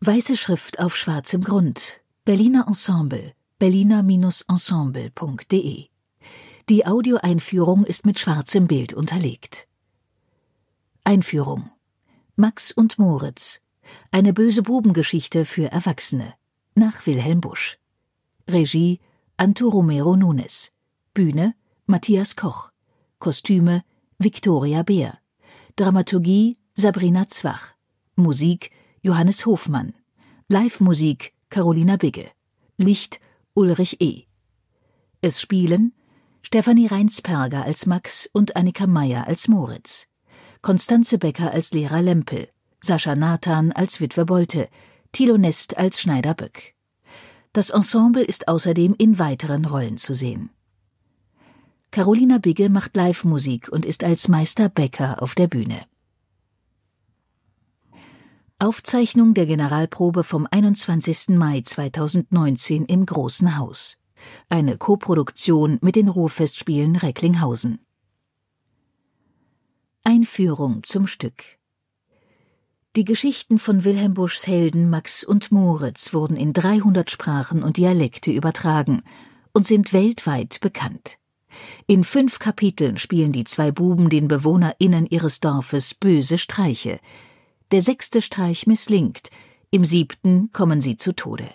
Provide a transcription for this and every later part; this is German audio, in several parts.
Weiße Schrift auf schwarzem Grund. Berliner Ensemble. Berliner-ensemble.de. Die Audioeinführung ist mit schwarzem Bild unterlegt. Einführung. Max und Moritz. Eine böse Bubengeschichte für Erwachsene. Nach Wilhelm Busch. Regie Anto Romero Nunes. Bühne Matthias Koch. Kostüme Viktoria Beer. Dramaturgie Sabrina Zwach. Musik Johannes Hofmann. Live-Musik Carolina Bigge. Licht Ulrich E. Es spielen Stefanie Reinsperger als Max und Annika Meyer als Moritz. Konstanze Becker als Lehrer Lempel. Sascha Nathan als Witwe Bolte. Thilo Nest als Schneider Böck. Das Ensemble ist außerdem in weiteren Rollen zu sehen. Carolina Bigge macht Live-Musik und ist als Meister Becker auf der Bühne. Aufzeichnung der Generalprobe vom 21. Mai 2019 im Großen Haus. Eine Koproduktion mit den Ruhrfestspielen Recklinghausen. Einführung zum Stück Die Geschichten von Wilhelm Buschs Helden Max und Moritz wurden in 300 Sprachen und Dialekte übertragen und sind weltweit bekannt. In fünf Kapiteln spielen die zwei Buben den BewohnerInnen ihres Dorfes böse Streiche. Der sechste Streich misslingt, im siebten kommen sie zu Tode.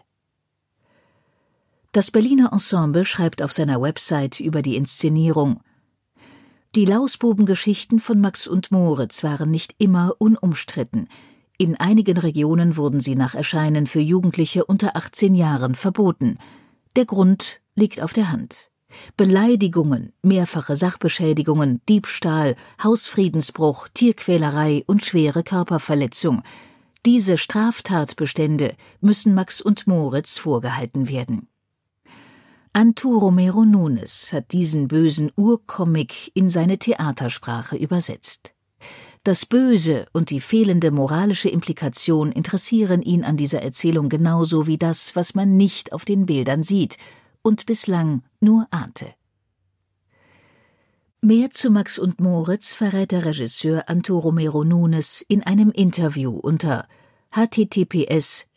Das Berliner Ensemble schreibt auf seiner Website über die Inszenierung Die Lausbubengeschichten von Max und Moritz waren nicht immer unumstritten. In einigen Regionen wurden sie nach Erscheinen für Jugendliche unter 18 Jahren verboten. Der Grund liegt auf der Hand. Beleidigungen, mehrfache Sachbeschädigungen, Diebstahl, Hausfriedensbruch, Tierquälerei und schwere Körperverletzung. Diese Straftatbestände müssen Max und Moritz vorgehalten werden. Antu Romero Nunes hat diesen bösen Urcomic in seine Theatersprache übersetzt. Das Böse und die fehlende moralische Implikation interessieren ihn an dieser Erzählung genauso wie das, was man nicht auf den Bildern sieht und bislang nur ahnte. Mehr zu Max und Moritz verrät der Regisseur Anto Romero Nunes in einem Interview unter https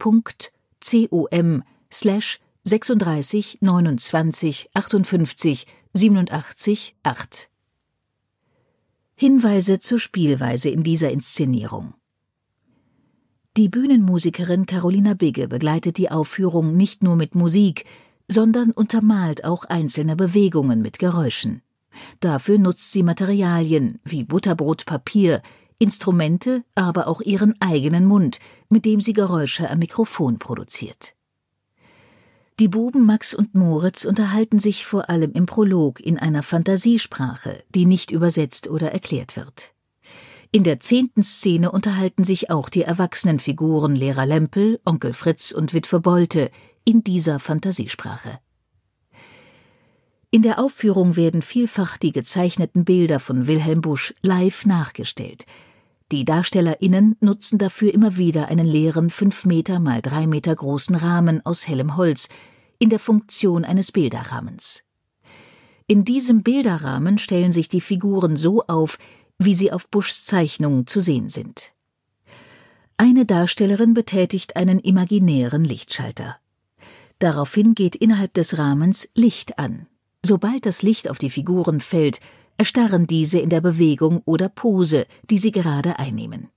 vimeo.com slash 36 29 58 87 8. Hinweise zur Spielweise in dieser Inszenierung die Bühnenmusikerin Carolina Bigge begleitet die Aufführung nicht nur mit Musik, sondern untermalt auch einzelne Bewegungen mit Geräuschen. Dafür nutzt sie Materialien wie Butterbrotpapier, Instrumente, aber auch ihren eigenen Mund, mit dem sie Geräusche am Mikrofon produziert. Die Buben Max und Moritz unterhalten sich vor allem im Prolog in einer Fantasiesprache, die nicht übersetzt oder erklärt wird. In der zehnten Szene unterhalten sich auch die erwachsenen Figuren Lehrer Lempel, Onkel Fritz und Witwe Bolte in dieser Fantasiesprache. In der Aufführung werden vielfach die gezeichneten Bilder von Wilhelm Busch live nachgestellt. Die DarstellerInnen nutzen dafür immer wieder einen leeren fünf Meter mal drei Meter großen Rahmen aus hellem Holz in der Funktion eines Bilderrahmens. In diesem Bilderrahmen stellen sich die Figuren so auf, wie sie auf Buschs Zeichnungen zu sehen sind. Eine Darstellerin betätigt einen imaginären Lichtschalter. Daraufhin geht innerhalb des Rahmens Licht an. Sobald das Licht auf die Figuren fällt, erstarren diese in der Bewegung oder Pose, die sie gerade einnehmen.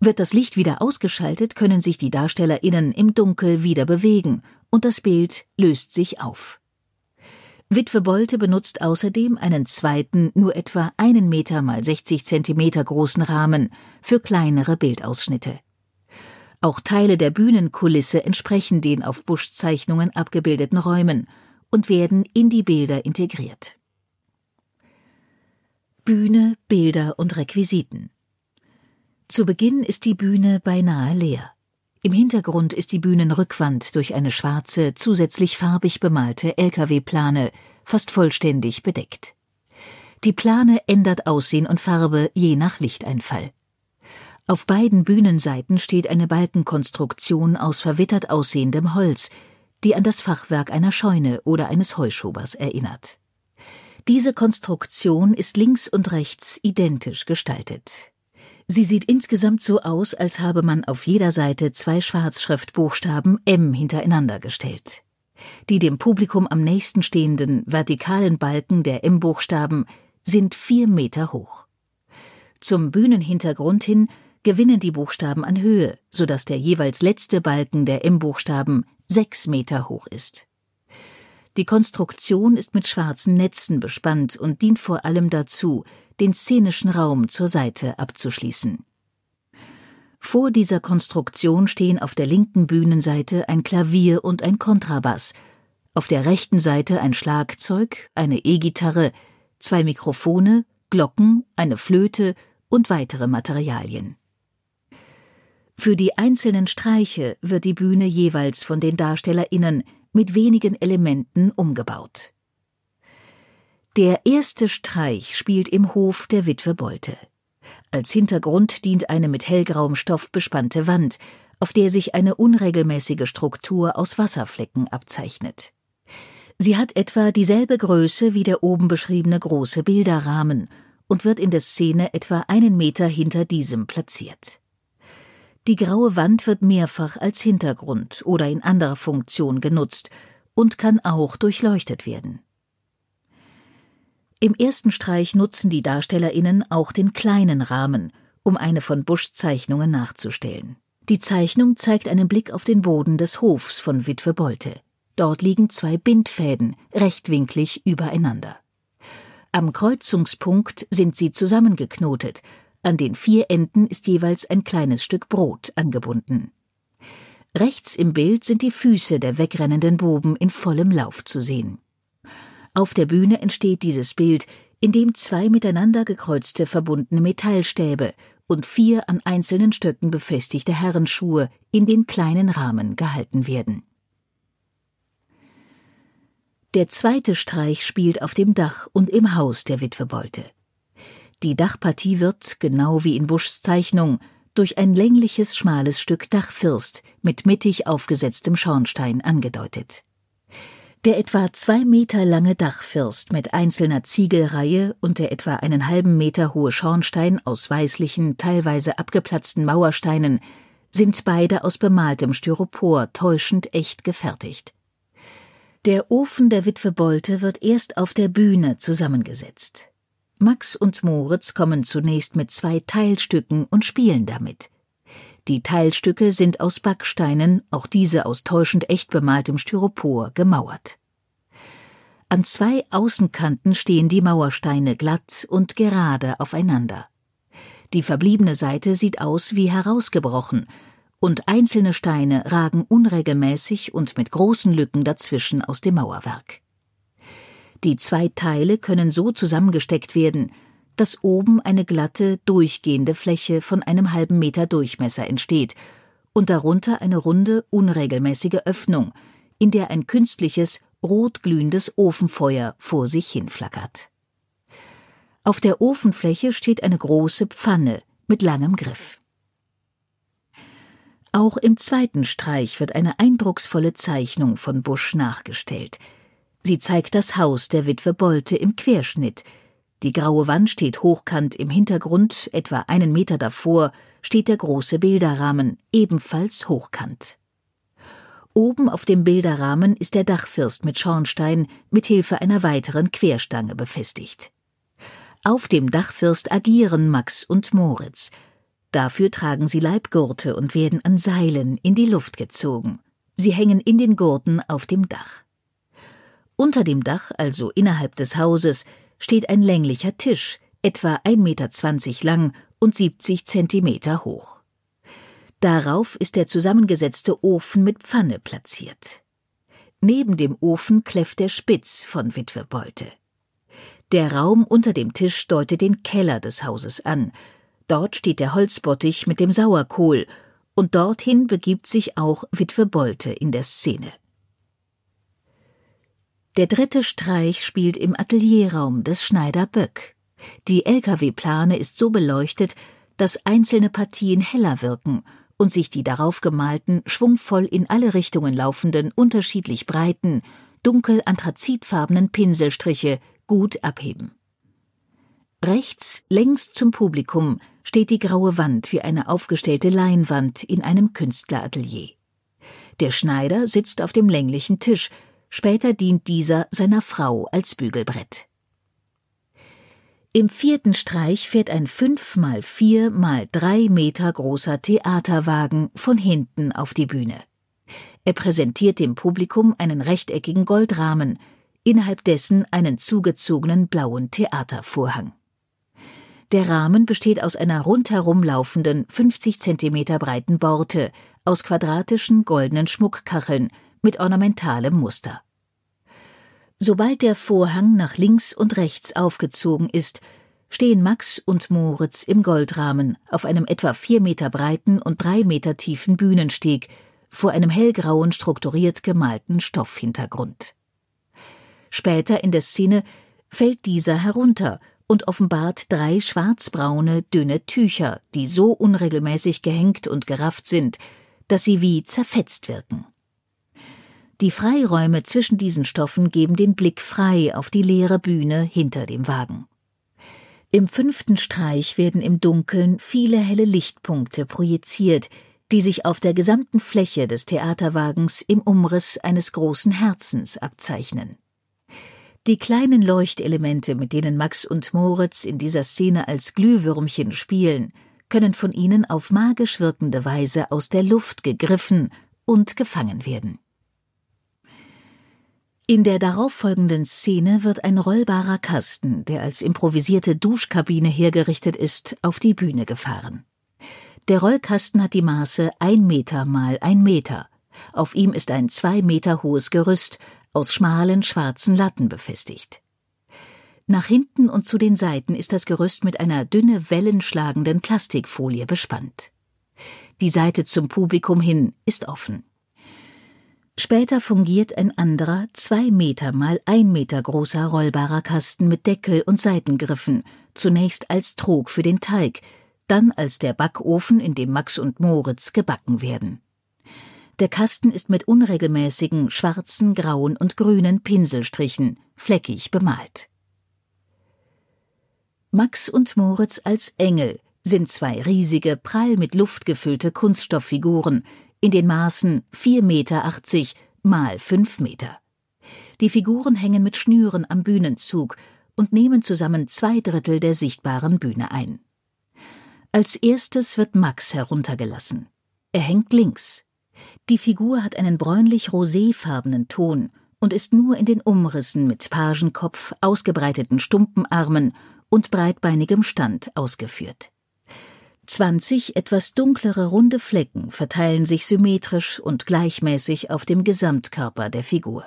Wird das Licht wieder ausgeschaltet, können sich die DarstellerInnen im Dunkel wieder bewegen und das Bild löst sich auf. Witwe Bolte benutzt außerdem einen zweiten, nur etwa einen Meter mal 60 Zentimeter großen Rahmen für kleinere Bildausschnitte. Auch Teile der Bühnenkulisse entsprechen den auf Buschs Zeichnungen abgebildeten Räumen und werden in die Bilder integriert. Bühne, Bilder und Requisiten Zu Beginn ist die Bühne beinahe leer. Im Hintergrund ist die Bühnenrückwand durch eine schwarze, zusätzlich farbig bemalte Lkw-Plane fast vollständig bedeckt. Die Plane ändert Aussehen und Farbe je nach Lichteinfall. Auf beiden Bühnenseiten steht eine Balkenkonstruktion aus verwittert aussehendem Holz, die an das Fachwerk einer Scheune oder eines Heuschobers erinnert. Diese Konstruktion ist links und rechts identisch gestaltet. Sie sieht insgesamt so aus, als habe man auf jeder Seite zwei Schwarzschriftbuchstaben M hintereinander gestellt. Die dem Publikum am nächsten stehenden vertikalen Balken der M-Buchstaben sind vier Meter hoch. Zum Bühnenhintergrund hin gewinnen die Buchstaben an Höhe, sodass der jeweils letzte Balken der M-Buchstaben sechs Meter hoch ist. Die Konstruktion ist mit schwarzen Netzen bespannt und dient vor allem dazu, den szenischen Raum zur Seite abzuschließen. Vor dieser Konstruktion stehen auf der linken Bühnenseite ein Klavier und ein Kontrabass, auf der rechten Seite ein Schlagzeug, eine E-Gitarre, zwei Mikrofone, Glocken, eine Flöte und weitere Materialien. Für die einzelnen Streiche wird die Bühne jeweils von den DarstellerInnen mit wenigen Elementen umgebaut. Der erste Streich spielt im Hof der Witwe Bolte. Als Hintergrund dient eine mit hellgrauem Stoff bespannte Wand, auf der sich eine unregelmäßige Struktur aus Wasserflecken abzeichnet. Sie hat etwa dieselbe Größe wie der oben beschriebene große Bilderrahmen und wird in der Szene etwa einen Meter hinter diesem platziert. Die graue Wand wird mehrfach als Hintergrund oder in anderer Funktion genutzt und kann auch durchleuchtet werden. Im ersten Streich nutzen die DarstellerInnen auch den kleinen Rahmen, um eine von Buschs Zeichnungen nachzustellen. Die Zeichnung zeigt einen Blick auf den Boden des Hofs von Witwe Bolte. Dort liegen zwei Bindfäden, rechtwinklig übereinander. Am Kreuzungspunkt sind sie zusammengeknotet, an den vier Enden ist jeweils ein kleines Stück Brot angebunden. Rechts im Bild sind die Füße der wegrennenden Buben in vollem Lauf zu sehen. Auf der Bühne entsteht dieses Bild, in dem zwei miteinander gekreuzte verbundene Metallstäbe und vier an einzelnen Stöcken befestigte Herrenschuhe in den kleinen Rahmen gehalten werden. Der zweite Streich spielt auf dem Dach und im Haus der Witwe Bolte. Die Dachpartie wird, genau wie in Buschs Zeichnung, durch ein längliches, schmales Stück Dachfirst mit mittig aufgesetztem Schornstein angedeutet. Der etwa zwei Meter lange Dachfirst mit einzelner Ziegelreihe und der etwa einen halben Meter hohe Schornstein aus weißlichen, teilweise abgeplatzten Mauersteinen sind beide aus bemaltem Styropor täuschend echt gefertigt. Der Ofen der Witwe Bolte wird erst auf der Bühne zusammengesetzt. Max und Moritz kommen zunächst mit zwei Teilstücken und spielen damit. Die Teilstücke sind aus Backsteinen, auch diese aus täuschend echt bemaltem Styropor, gemauert. An zwei Außenkanten stehen die Mauersteine glatt und gerade aufeinander. Die verbliebene Seite sieht aus wie herausgebrochen, und einzelne Steine ragen unregelmäßig und mit großen Lücken dazwischen aus dem Mauerwerk. Die zwei Teile können so zusammengesteckt werden, dass oben eine glatte, durchgehende Fläche von einem halben Meter Durchmesser entsteht und darunter eine runde, unregelmäßige Öffnung, in der ein künstliches, rotglühendes Ofenfeuer vor sich hinflackert. Auf der Ofenfläche steht eine große Pfanne mit langem Griff. Auch im zweiten Streich wird eine eindrucksvolle Zeichnung von Busch nachgestellt. Sie zeigt das Haus der Witwe Bolte im Querschnitt, die graue Wand steht hochkant im Hintergrund, etwa einen Meter davor steht der große Bilderrahmen, ebenfalls hochkant. Oben auf dem Bilderrahmen ist der Dachfirst mit Schornstein mit Hilfe einer weiteren Querstange befestigt. Auf dem Dachfirst agieren Max und Moritz. Dafür tragen sie Leibgurte und werden an Seilen in die Luft gezogen. Sie hängen in den Gurten auf dem Dach. Unter dem Dach, also innerhalb des Hauses, steht ein länglicher Tisch, etwa 1,20 Meter lang und 70 Zentimeter hoch. Darauf ist der zusammengesetzte Ofen mit Pfanne platziert. Neben dem Ofen kläfft der Spitz von Witwe Bolte. Der Raum unter dem Tisch deutet den Keller des Hauses an. Dort steht der Holzbottich mit dem Sauerkohl, und dorthin begibt sich auch Witwe Bolte in der Szene. Der dritte Streich spielt im Atelierraum des Schneider Böck. Die Lkw-Plane ist so beleuchtet, dass einzelne Partien heller wirken und sich die darauf gemalten, schwungvoll in alle Richtungen laufenden, unterschiedlich breiten, dunkel anthrazitfarbenen Pinselstriche gut abheben. Rechts, längs zum Publikum, steht die graue Wand wie eine aufgestellte Leinwand in einem Künstleratelier. Der Schneider sitzt auf dem länglichen Tisch, später dient dieser seiner Frau als Bügelbrett. Im vierten Streich fährt ein fünf mal vier mal drei Meter großer Theaterwagen von hinten auf die Bühne. Er präsentiert dem Publikum einen rechteckigen Goldrahmen, innerhalb dessen einen zugezogenen blauen Theatervorhang. Der Rahmen besteht aus einer rundherum laufenden 50 Zentimeter breiten Borte aus quadratischen goldenen Schmuckkacheln mit ornamentalem Muster. Sobald der Vorhang nach links und rechts aufgezogen ist, stehen Max und Moritz im Goldrahmen auf einem etwa vier Meter breiten und drei Meter tiefen Bühnensteg vor einem hellgrauen strukturiert gemalten Stoffhintergrund. Später in der Szene fällt dieser herunter und offenbart drei schwarzbraune, dünne Tücher, die so unregelmäßig gehängt und gerafft sind, dass sie wie zerfetzt wirken. Die Freiräume zwischen diesen Stoffen geben den Blick frei auf die leere Bühne hinter dem Wagen. Im fünften Streich werden im Dunkeln viele helle Lichtpunkte projiziert, die sich auf der gesamten Fläche des Theaterwagens im Umriss eines großen Herzens abzeichnen. Die kleinen Leuchtelemente, mit denen Max und Moritz in dieser Szene als Glühwürmchen spielen, können von ihnen auf magisch wirkende Weise aus der Luft gegriffen und gefangen werden. In der darauffolgenden Szene wird ein rollbarer Kasten, der als improvisierte Duschkabine hergerichtet ist, auf die Bühne gefahren. Der Rollkasten hat die Maße ein Meter mal ein Meter. Auf ihm ist ein zwei Meter hohes Gerüst, aus schmalen schwarzen Latten befestigt. Nach hinten und zu den Seiten ist das Gerüst mit einer dünne wellenschlagenden Plastikfolie bespannt. Die Seite zum Publikum hin ist offen. Später fungiert ein anderer, zwei Meter mal ein Meter großer rollbarer Kasten mit Deckel und Seitengriffen, zunächst als Trog für den Teig, dann als der Backofen, in dem Max und Moritz gebacken werden. Der Kasten ist mit unregelmäßigen schwarzen, grauen und grünen Pinselstrichen fleckig bemalt. Max und Moritz als Engel sind zwei riesige, prall mit Luft gefüllte Kunststofffiguren in den Maßen 4,80 Meter mal 5 Meter. Die Figuren hängen mit Schnüren am Bühnenzug und nehmen zusammen zwei Drittel der sichtbaren Bühne ein. Als erstes wird Max heruntergelassen. Er hängt links. Die Figur hat einen bräunlich-roséfarbenen Ton und ist nur in den Umrissen mit Pagenkopf, ausgebreiteten Stumpenarmen und breitbeinigem Stand ausgeführt. Zwanzig etwas dunklere runde Flecken verteilen sich symmetrisch und gleichmäßig auf dem Gesamtkörper der Figur.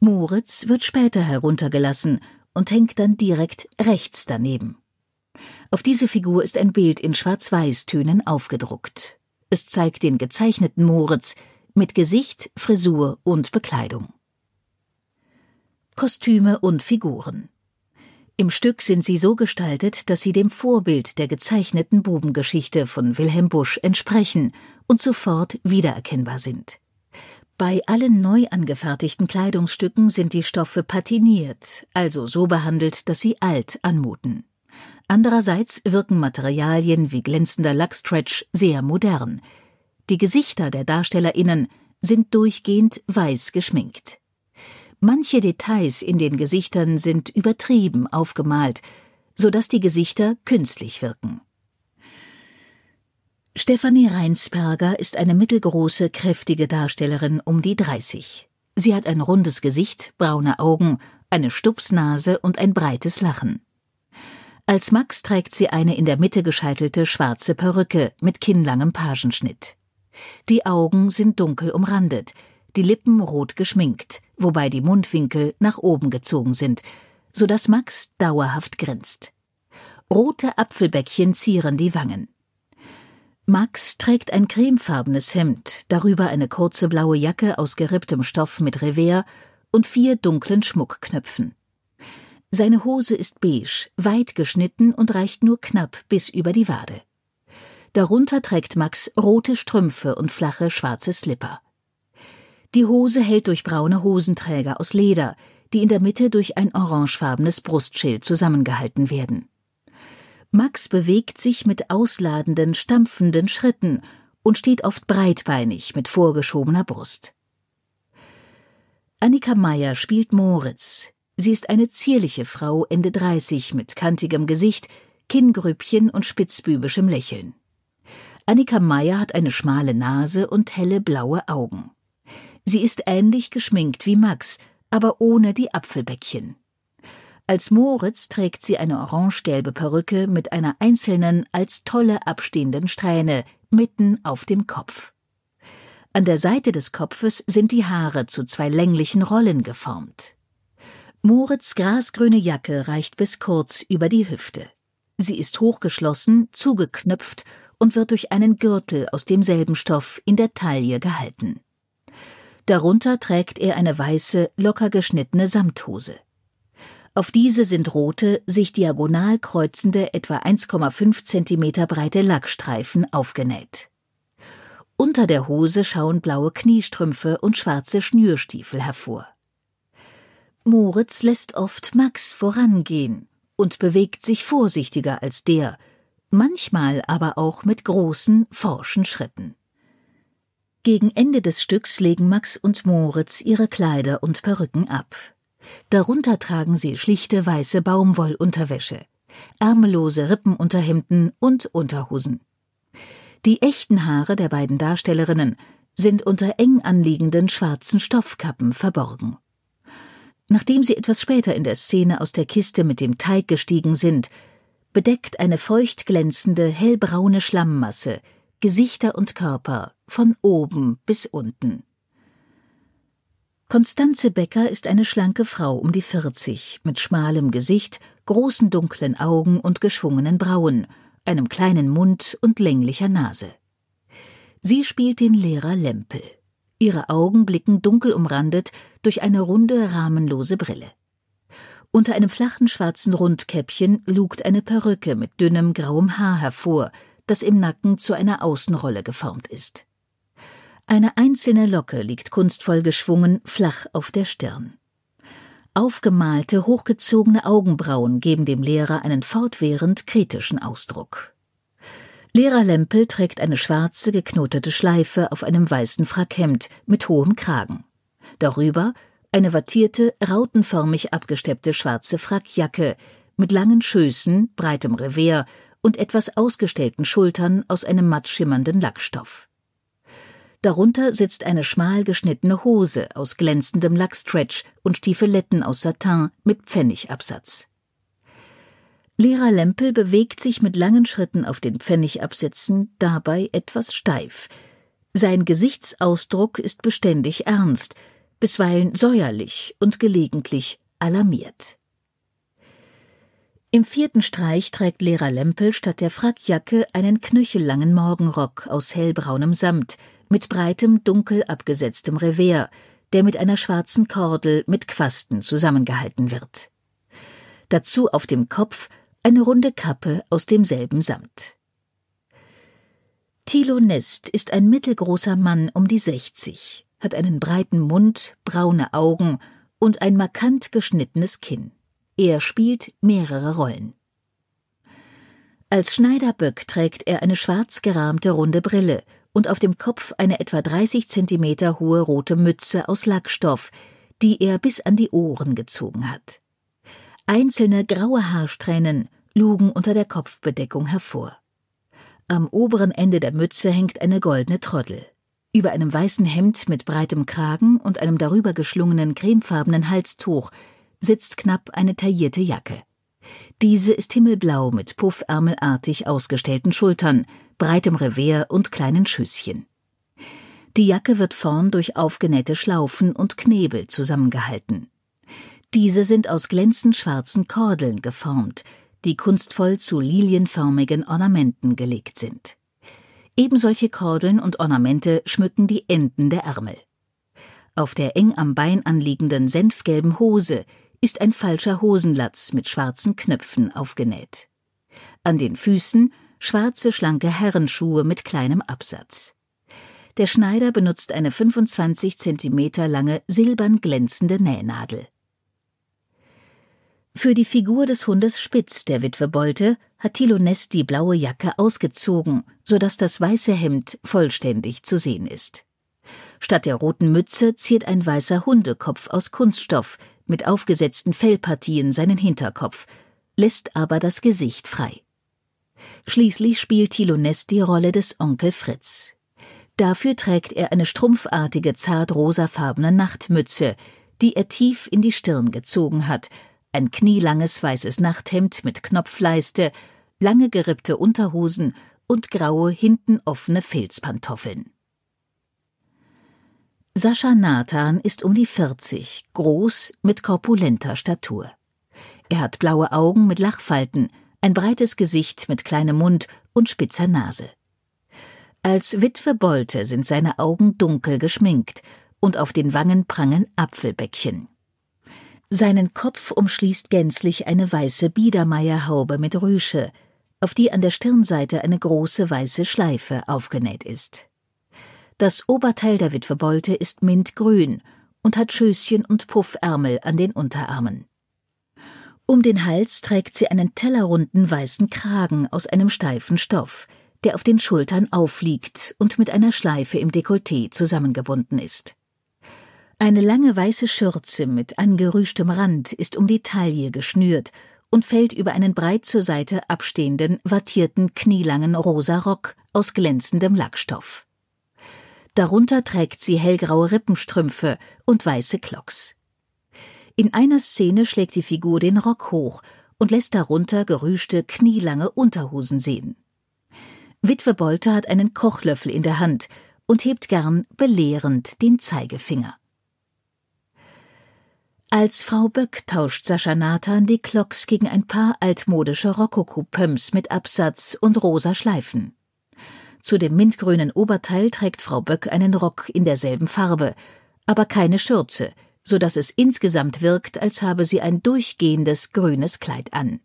Moritz wird später heruntergelassen und hängt dann direkt rechts daneben. Auf diese Figur ist ein Bild in Schwarz-Weiß-Tönen aufgedruckt. Es zeigt den gezeichneten Moritz mit Gesicht, Frisur und Bekleidung. Kostüme und Figuren im Stück sind sie so gestaltet, dass sie dem Vorbild der gezeichneten Bubengeschichte von Wilhelm Busch entsprechen und sofort wiedererkennbar sind. Bei allen neu angefertigten Kleidungsstücken sind die Stoffe patiniert, also so behandelt, dass sie alt anmuten. Andererseits wirken Materialien wie glänzender Lackstretch sehr modern. Die Gesichter der DarstellerInnen sind durchgehend weiß geschminkt. Manche Details in den Gesichtern sind übertrieben aufgemalt, so dass die Gesichter künstlich wirken. Stefanie Reinsberger ist eine mittelgroße, kräftige Darstellerin um die 30. Sie hat ein rundes Gesicht, braune Augen, eine Stupsnase und ein breites Lachen. Als Max trägt sie eine in der Mitte gescheitelte schwarze Perücke mit kinnlangem Pagenschnitt. Die Augen sind dunkel umrandet, die Lippen rot geschminkt, wobei die Mundwinkel nach oben gezogen sind, so dass Max dauerhaft grinst. Rote Apfelbäckchen zieren die Wangen. Max trägt ein cremefarbenes Hemd, darüber eine kurze blaue Jacke aus geripptem Stoff mit Revers und vier dunklen Schmuckknöpfen. Seine Hose ist beige, weit geschnitten und reicht nur knapp bis über die Wade. Darunter trägt Max rote Strümpfe und flache schwarze Slipper. Die Hose hält durch braune Hosenträger aus Leder, die in der Mitte durch ein orangefarbenes Brustschild zusammengehalten werden. Max bewegt sich mit ausladenden, stampfenden Schritten und steht oft breitbeinig mit vorgeschobener Brust. Annika Meyer spielt Moritz. Sie ist eine zierliche Frau Ende 30 mit kantigem Gesicht, Kinngrübchen und spitzbübischem Lächeln. Annika Meyer hat eine schmale Nase und helle blaue Augen. Sie ist ähnlich geschminkt wie Max, aber ohne die Apfelbäckchen. Als Moritz trägt sie eine orangegelbe Perücke mit einer einzelnen, als tolle abstehenden Strähne mitten auf dem Kopf. An der Seite des Kopfes sind die Haare zu zwei länglichen Rollen geformt. Moritz' grasgrüne Jacke reicht bis kurz über die Hüfte. Sie ist hochgeschlossen, zugeknöpft und wird durch einen Gürtel aus demselben Stoff in der Taille gehalten. Darunter trägt er eine weiße, locker geschnittene Samthose. Auf diese sind rote, sich diagonal kreuzende, etwa 1,5 cm breite Lackstreifen aufgenäht. Unter der Hose schauen blaue Kniestrümpfe und schwarze Schnürstiefel hervor. Moritz lässt oft Max vorangehen und bewegt sich vorsichtiger als der, manchmal aber auch mit großen, forschen Schritten. Gegen Ende des Stücks legen Max und Moritz ihre Kleider und Perücken ab. Darunter tragen sie schlichte weiße Baumwollunterwäsche, ärmellose Rippenunterhemden und Unterhosen. Die echten Haare der beiden Darstellerinnen sind unter eng anliegenden schwarzen Stoffkappen verborgen. Nachdem sie etwas später in der Szene aus der Kiste mit dem Teig gestiegen sind, bedeckt eine feucht glänzende hellbraune Schlammmasse Gesichter und Körper von oben bis unten. Konstanze Becker ist eine schlanke Frau um die 40, mit schmalem Gesicht, großen dunklen Augen und geschwungenen Brauen, einem kleinen Mund und länglicher Nase. Sie spielt den Lehrer Lempel. Ihre Augen blicken dunkel umrandet durch eine runde, rahmenlose Brille. Unter einem flachen schwarzen Rundkäppchen lugt eine Perücke mit dünnem grauem Haar hervor, das im Nacken zu einer Außenrolle geformt ist. Eine einzelne Locke liegt kunstvoll geschwungen flach auf der Stirn. Aufgemalte, hochgezogene Augenbrauen geben dem Lehrer einen fortwährend kritischen Ausdruck. Lehrer Lempel trägt eine schwarze, geknotete Schleife auf einem weißen Frackhemd mit hohem Kragen. Darüber eine wattierte, rautenförmig abgesteppte schwarze Frackjacke mit langen Schößen, breitem Revers und etwas ausgestellten Schultern aus einem matt schimmernden Lackstoff. Darunter sitzt eine schmal geschnittene Hose aus glänzendem Lackstretch und Stiefeletten aus Satin mit Pfennigabsatz. Lehrer Lempel bewegt sich mit langen Schritten auf den Pfennigabsätzen, dabei etwas steif. Sein Gesichtsausdruck ist beständig ernst, bisweilen säuerlich und gelegentlich alarmiert. Im vierten Streich trägt Lehrer Lempel statt der Frackjacke einen knöchellangen Morgenrock aus hellbraunem Samt mit breitem, dunkel abgesetztem Revers, der mit einer schwarzen Kordel mit Quasten zusammengehalten wird. Dazu auf dem Kopf eine runde Kappe aus demselben Samt. Thilo Nest ist ein mittelgroßer Mann um die 60, hat einen breiten Mund, braune Augen und ein markant geschnittenes Kinn. Er spielt mehrere Rollen. Als Schneider Böck trägt er eine schwarz gerahmte runde Brille und auf dem Kopf eine etwa 30 Zentimeter hohe rote Mütze aus Lackstoff, die er bis an die Ohren gezogen hat. Einzelne graue Haarsträhnen lugen unter der Kopfbedeckung hervor. Am oberen Ende der Mütze hängt eine goldene Troddel. Über einem weißen Hemd mit breitem Kragen und einem darüber geschlungenen cremefarbenen Halstuch sitzt knapp eine taillierte Jacke. Diese ist himmelblau mit puffärmelartig ausgestellten Schultern, breitem Revers und kleinen Schüsschen. Die Jacke wird vorn durch aufgenähte Schlaufen und Knebel zusammengehalten. Diese sind aus glänzend schwarzen Kordeln geformt, die kunstvoll zu lilienförmigen Ornamenten gelegt sind. Ebensolche Kordeln und Ornamente schmücken die Enden der Ärmel. Auf der eng am Bein anliegenden senfgelben Hose ist ein falscher Hosenlatz mit schwarzen Knöpfen aufgenäht. An den Füßen schwarze schlanke Herrenschuhe mit kleinem Absatz. Der Schneider benutzt eine 25 Zentimeter lange silbern glänzende Nähnadel. Für die Figur des Hundes Spitz der Witwe Bolte hat Thilo Nest die blaue Jacke ausgezogen, sodass das weiße Hemd vollständig zu sehen ist. Statt der roten Mütze ziert ein weißer Hundekopf aus Kunststoff mit aufgesetzten Fellpartien seinen Hinterkopf, lässt aber das Gesicht frei. Schließlich spielt Thilo Nest die Rolle des Onkel Fritz. Dafür trägt er eine strumpfartige zart rosafarbene Nachtmütze, die er tief in die Stirn gezogen hat ein knielanges weißes Nachthemd mit Knopfleiste, lange gerippte Unterhosen und graue, hinten offene Filzpantoffeln. Sascha Nathan ist um die 40, groß, mit korpulenter Statur. Er hat blaue Augen mit Lachfalten, ein breites Gesicht mit kleinem Mund und spitzer Nase. Als Witwe Bolte sind seine Augen dunkel geschminkt und auf den Wangen prangen Apfelbäckchen. Seinen Kopf umschließt gänzlich eine weiße Biedermeierhaube mit Rüsche, auf die an der Stirnseite eine große weiße Schleife aufgenäht ist. Das Oberteil der Witwe Bolte ist mintgrün und hat Schößchen und Puffärmel an den Unterarmen. Um den Hals trägt sie einen tellerrunden weißen Kragen aus einem steifen Stoff, der auf den Schultern aufliegt und mit einer Schleife im Dekolleté zusammengebunden ist. Eine lange weiße Schürze mit angerüschtem Rand ist um die Taille geschnürt und fällt über einen breit zur Seite abstehenden, wattierten, knielangen rosa Rock aus glänzendem Lackstoff. Darunter trägt sie hellgraue Rippenstrümpfe und weiße Clocks. In einer Szene schlägt die Figur den Rock hoch und lässt darunter gerüschte, knielange Unterhosen sehen. Witwe Bolte hat einen Kochlöffel in der Hand und hebt gern belehrend den Zeigefinger. Als Frau Böck tauscht Sascha Nathan die Clocks gegen ein paar altmodische Rokoko-Pumps mit Absatz und rosa Schleifen. Zu dem mintgrünen Oberteil trägt Frau Böck einen Rock in derselben Farbe, aber keine Schürze, so dass es insgesamt wirkt, als habe sie ein durchgehendes grünes Kleid an.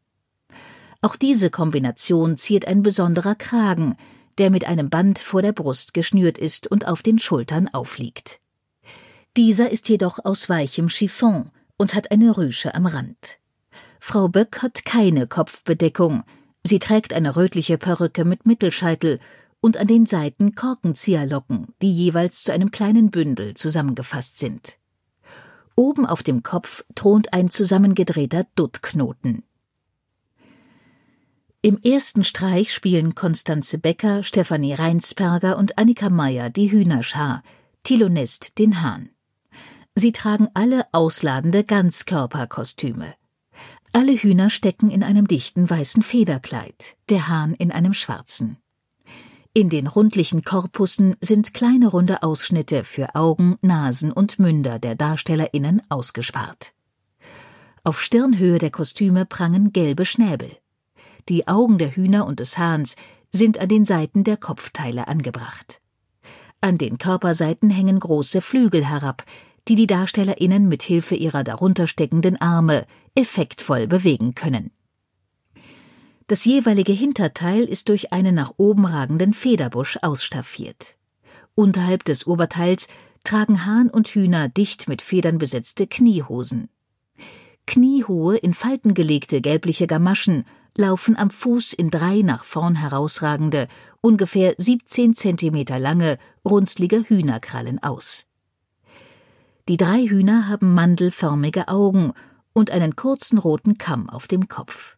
Auch diese Kombination ziert ein besonderer Kragen, der mit einem Band vor der Brust geschnürt ist und auf den Schultern aufliegt. Dieser ist jedoch aus weichem Chiffon und hat eine Rüsche am Rand. Frau Böck hat keine Kopfbedeckung. Sie trägt eine rötliche Perücke mit Mittelscheitel und an den Seiten Korkenzieherlocken, die jeweils zu einem kleinen Bündel zusammengefasst sind. Oben auf dem Kopf thront ein zusammengedrehter Duttknoten. Im ersten Streich spielen Konstanze Becker, Stefanie Reinsperger und Annika Meyer die Hühnerschar, Thilo Nest den Hahn. Sie tragen alle ausladende Ganzkörperkostüme. Alle Hühner stecken in einem dichten weißen Federkleid, der Hahn in einem schwarzen. In den rundlichen Korpussen sind kleine runde Ausschnitte für Augen, Nasen und Münder der DarstellerInnen ausgespart. Auf Stirnhöhe der Kostüme prangen gelbe Schnäbel. Die Augen der Hühner und des Hahns sind an den Seiten der Kopfteile angebracht. An den Körperseiten hängen große Flügel herab, die die DarstellerInnen mit Hilfe ihrer darunter steckenden Arme effektvoll bewegen können. Das jeweilige Hinterteil ist durch einen nach oben ragenden Federbusch ausstaffiert. Unterhalb des Oberteils tragen Hahn und Hühner dicht mit Federn besetzte Kniehosen. Kniehohe, in Falten gelegte gelbliche Gamaschen laufen am Fuß in drei nach vorn herausragende, ungefähr 17 Zentimeter lange, runzlige Hühnerkrallen aus. Die drei Hühner haben mandelförmige Augen und einen kurzen roten Kamm auf dem Kopf.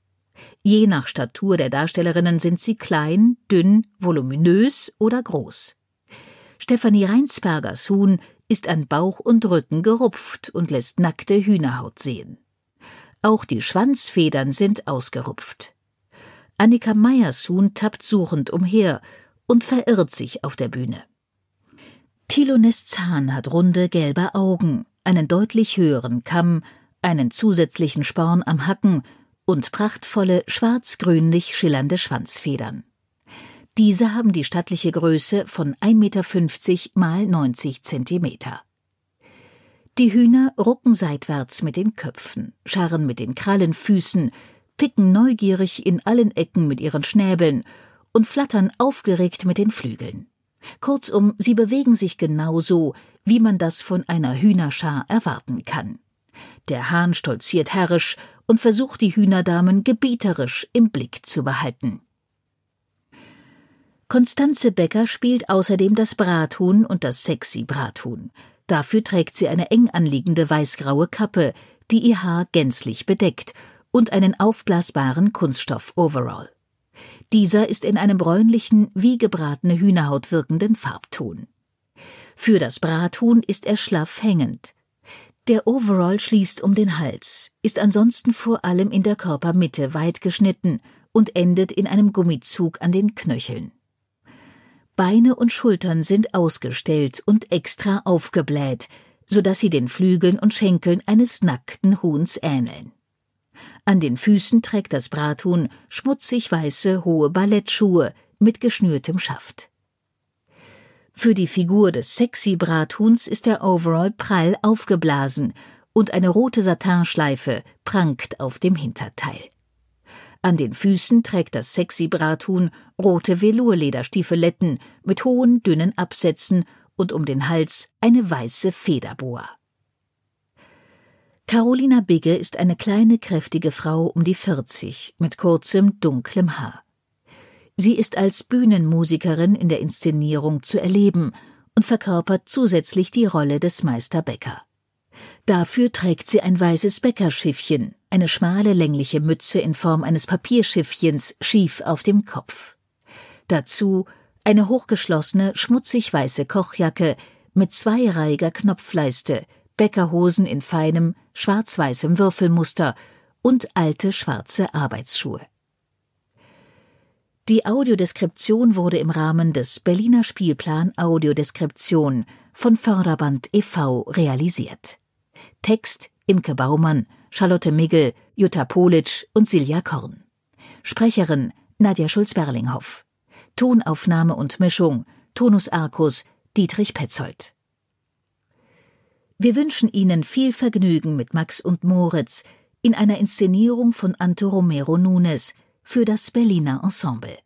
Je nach Statur der Darstellerinnen sind sie klein, dünn, voluminös oder groß. Stefanie Reinsbergers Huhn ist an Bauch und Rücken gerupft und lässt nackte Hühnerhaut sehen. Auch die Schwanzfedern sind ausgerupft. Annika Meyers Huhn tappt suchend umher und verirrt sich auf der Bühne. Tilones Zahn hat runde gelbe Augen, einen deutlich höheren Kamm, einen zusätzlichen Sporn am Hacken und prachtvolle schwarz-grünlich schillernde Schwanzfedern. Diese haben die stattliche Größe von 1,50 Meter mal 90 Zentimeter. Die Hühner rucken seitwärts mit den Köpfen, scharren mit den Krallenfüßen, picken neugierig in allen Ecken mit ihren Schnäbeln und flattern aufgeregt mit den Flügeln. Kurzum, sie bewegen sich genauso, wie man das von einer Hühnerschar erwarten kann. Der Hahn stolziert herrisch und versucht die Hühnerdamen gebieterisch im Blick zu behalten. Konstanze Becker spielt außerdem das Brathuhn und das sexy Brathuhn. Dafür trägt sie eine eng anliegende weißgraue Kappe, die ihr Haar gänzlich bedeckt, und einen aufblasbaren Kunststoff-Overall. Dieser ist in einem bräunlichen, wie gebratene Hühnerhaut wirkenden Farbton. Für das Brathuhn ist er schlaff hängend. Der Overall schließt um den Hals, ist ansonsten vor allem in der Körpermitte weit geschnitten und endet in einem Gummizug an den Knöcheln. Beine und Schultern sind ausgestellt und extra aufgebläht, so dass sie den Flügeln und Schenkeln eines nackten Huhns ähneln. An den Füßen trägt das Brathuhn schmutzig weiße hohe Ballettschuhe mit geschnürtem Schaft. Für die Figur des sexy Brathuhns ist der Overall prall aufgeblasen und eine rote Satinschleife prangt auf dem Hinterteil. An den Füßen trägt das sexy Brathuhn rote Velourlederstiefeletten mit hohen, dünnen Absätzen und um den Hals eine weiße Federboa. Carolina Bigge ist eine kleine, kräftige Frau um die 40 mit kurzem, dunklem Haar. Sie ist als Bühnenmusikerin in der Inszenierung zu erleben und verkörpert zusätzlich die Rolle des Meister Bäcker. Dafür trägt sie ein weißes Bäckerschiffchen, eine schmale längliche Mütze in Form eines Papierschiffchens schief auf dem Kopf. Dazu eine hochgeschlossene, schmutzig weiße Kochjacke mit zweireihiger Knopfleiste, Bäckerhosen in feinem, schwarz-weißem Würfelmuster und alte schwarze Arbeitsschuhe. Die Audiodeskription wurde im Rahmen des Berliner Spielplan Audiodeskription von Förderband e.V. realisiert. Text Imke Baumann, Charlotte Miggel, Jutta Politsch und Silja Korn. Sprecherin Nadja Schulz-Berlinghoff. Tonaufnahme und Mischung Tonus Arcus Dietrich Petzold. Wir wünschen Ihnen viel Vergnügen mit Max und Moritz in einer Inszenierung von Anto Romero Nunes für das Berliner Ensemble.